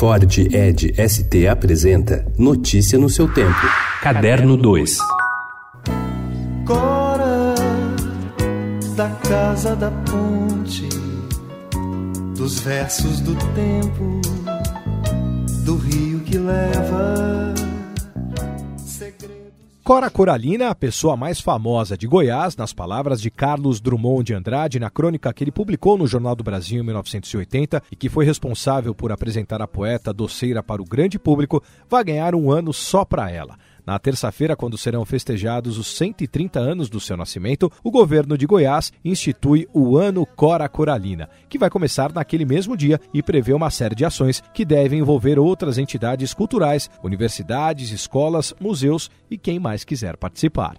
Ford Ed ST apresenta Notícia no seu tempo. Caderno 2. Cora da casa da ponte, dos versos do tempo, do rio que leva Cora Coralina, a pessoa mais famosa de Goiás, nas palavras de Carlos Drummond de Andrade, na crônica que ele publicou no Jornal do Brasil em 1980 e que foi responsável por apresentar a poeta doceira para o grande público, vai ganhar um ano só para ela. Na terça-feira, quando serão festejados os 130 anos do seu nascimento, o governo de Goiás institui o Ano Cora Coralina, que vai começar naquele mesmo dia e prevê uma série de ações que devem envolver outras entidades culturais, universidades, escolas, museus e quem mais quiser participar.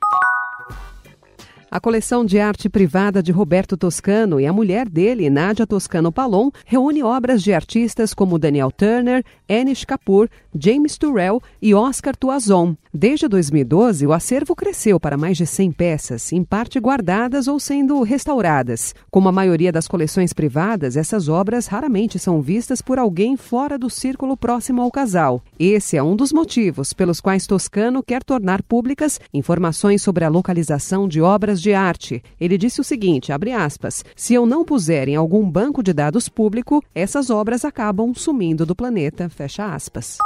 A coleção de arte privada de Roberto Toscano e a mulher dele, Nádia Toscano Palon, reúne obras de artistas como Daniel Turner, Anish Kapoor, James Turrell e Oscar Tuazon. Desde 2012, o acervo cresceu para mais de 100 peças, em parte guardadas ou sendo restauradas. Como a maioria das coleções privadas, essas obras raramente são vistas por alguém fora do círculo próximo ao casal. Esse é um dos motivos pelos quais Toscano quer tornar públicas informações sobre a localização de obras de arte. Ele disse o seguinte, aspas, se eu não puser em algum banco de dados público, essas obras acabam sumindo do planeta, fecha aspas.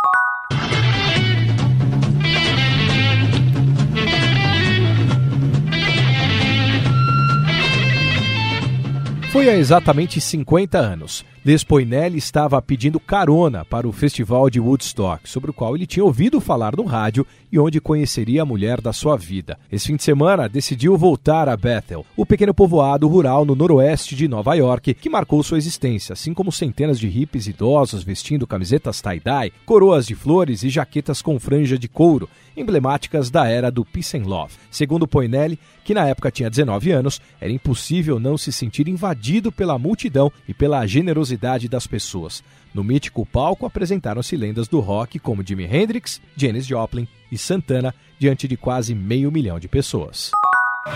Foi há exatamente 50 anos. Les Poinelli estava pedindo carona para o festival de Woodstock, sobre o qual ele tinha ouvido falar no rádio e onde conheceria a mulher da sua vida. Esse fim de semana, decidiu voltar a Bethel, o pequeno povoado rural no noroeste de Nova York, que marcou sua existência, assim como centenas de hippies idosos vestindo camisetas tie-dye, coroas de flores e jaquetas com franja de couro, emblemáticas da era do Peace and Love. Segundo Poinelli, que na época tinha 19 anos, era impossível não se sentir invadido pela multidão e pela generosidade das pessoas. No mítico palco apresentaram-se lendas do rock como Jimi Hendrix, Janis Joplin e Santana diante de quase meio milhão de pessoas.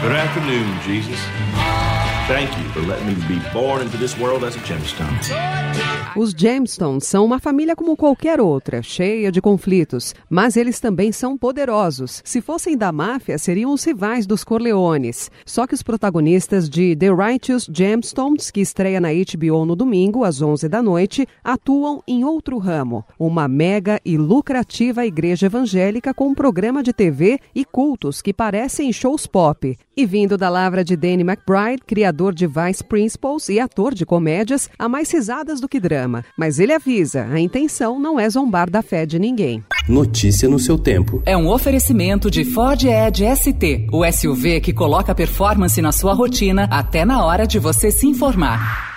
Good afternoon, Jesus. Thank you for letting me be born into this world as a gemstone. Os Gemstones são uma família como qualquer outra, cheia de conflitos, mas eles também são poderosos. Se fossem da máfia, seriam os rivais dos Corleones. Só que os protagonistas de The Righteous Gemstones, que estreia na HBO no domingo às 11 da noite, atuam em outro ramo, uma mega e lucrativa igreja evangélica com um programa de TV e cultos que parecem shows pop. E vindo da lavra de Danny McBride, criador de Vice Principals e ator de comédias, há mais risadas do que drama. Mas ele avisa, a intenção não é zombar da fé de ninguém. Notícia no seu tempo. É um oferecimento de Ford Edge ST, o SUV que coloca performance na sua rotina até na hora de você se informar.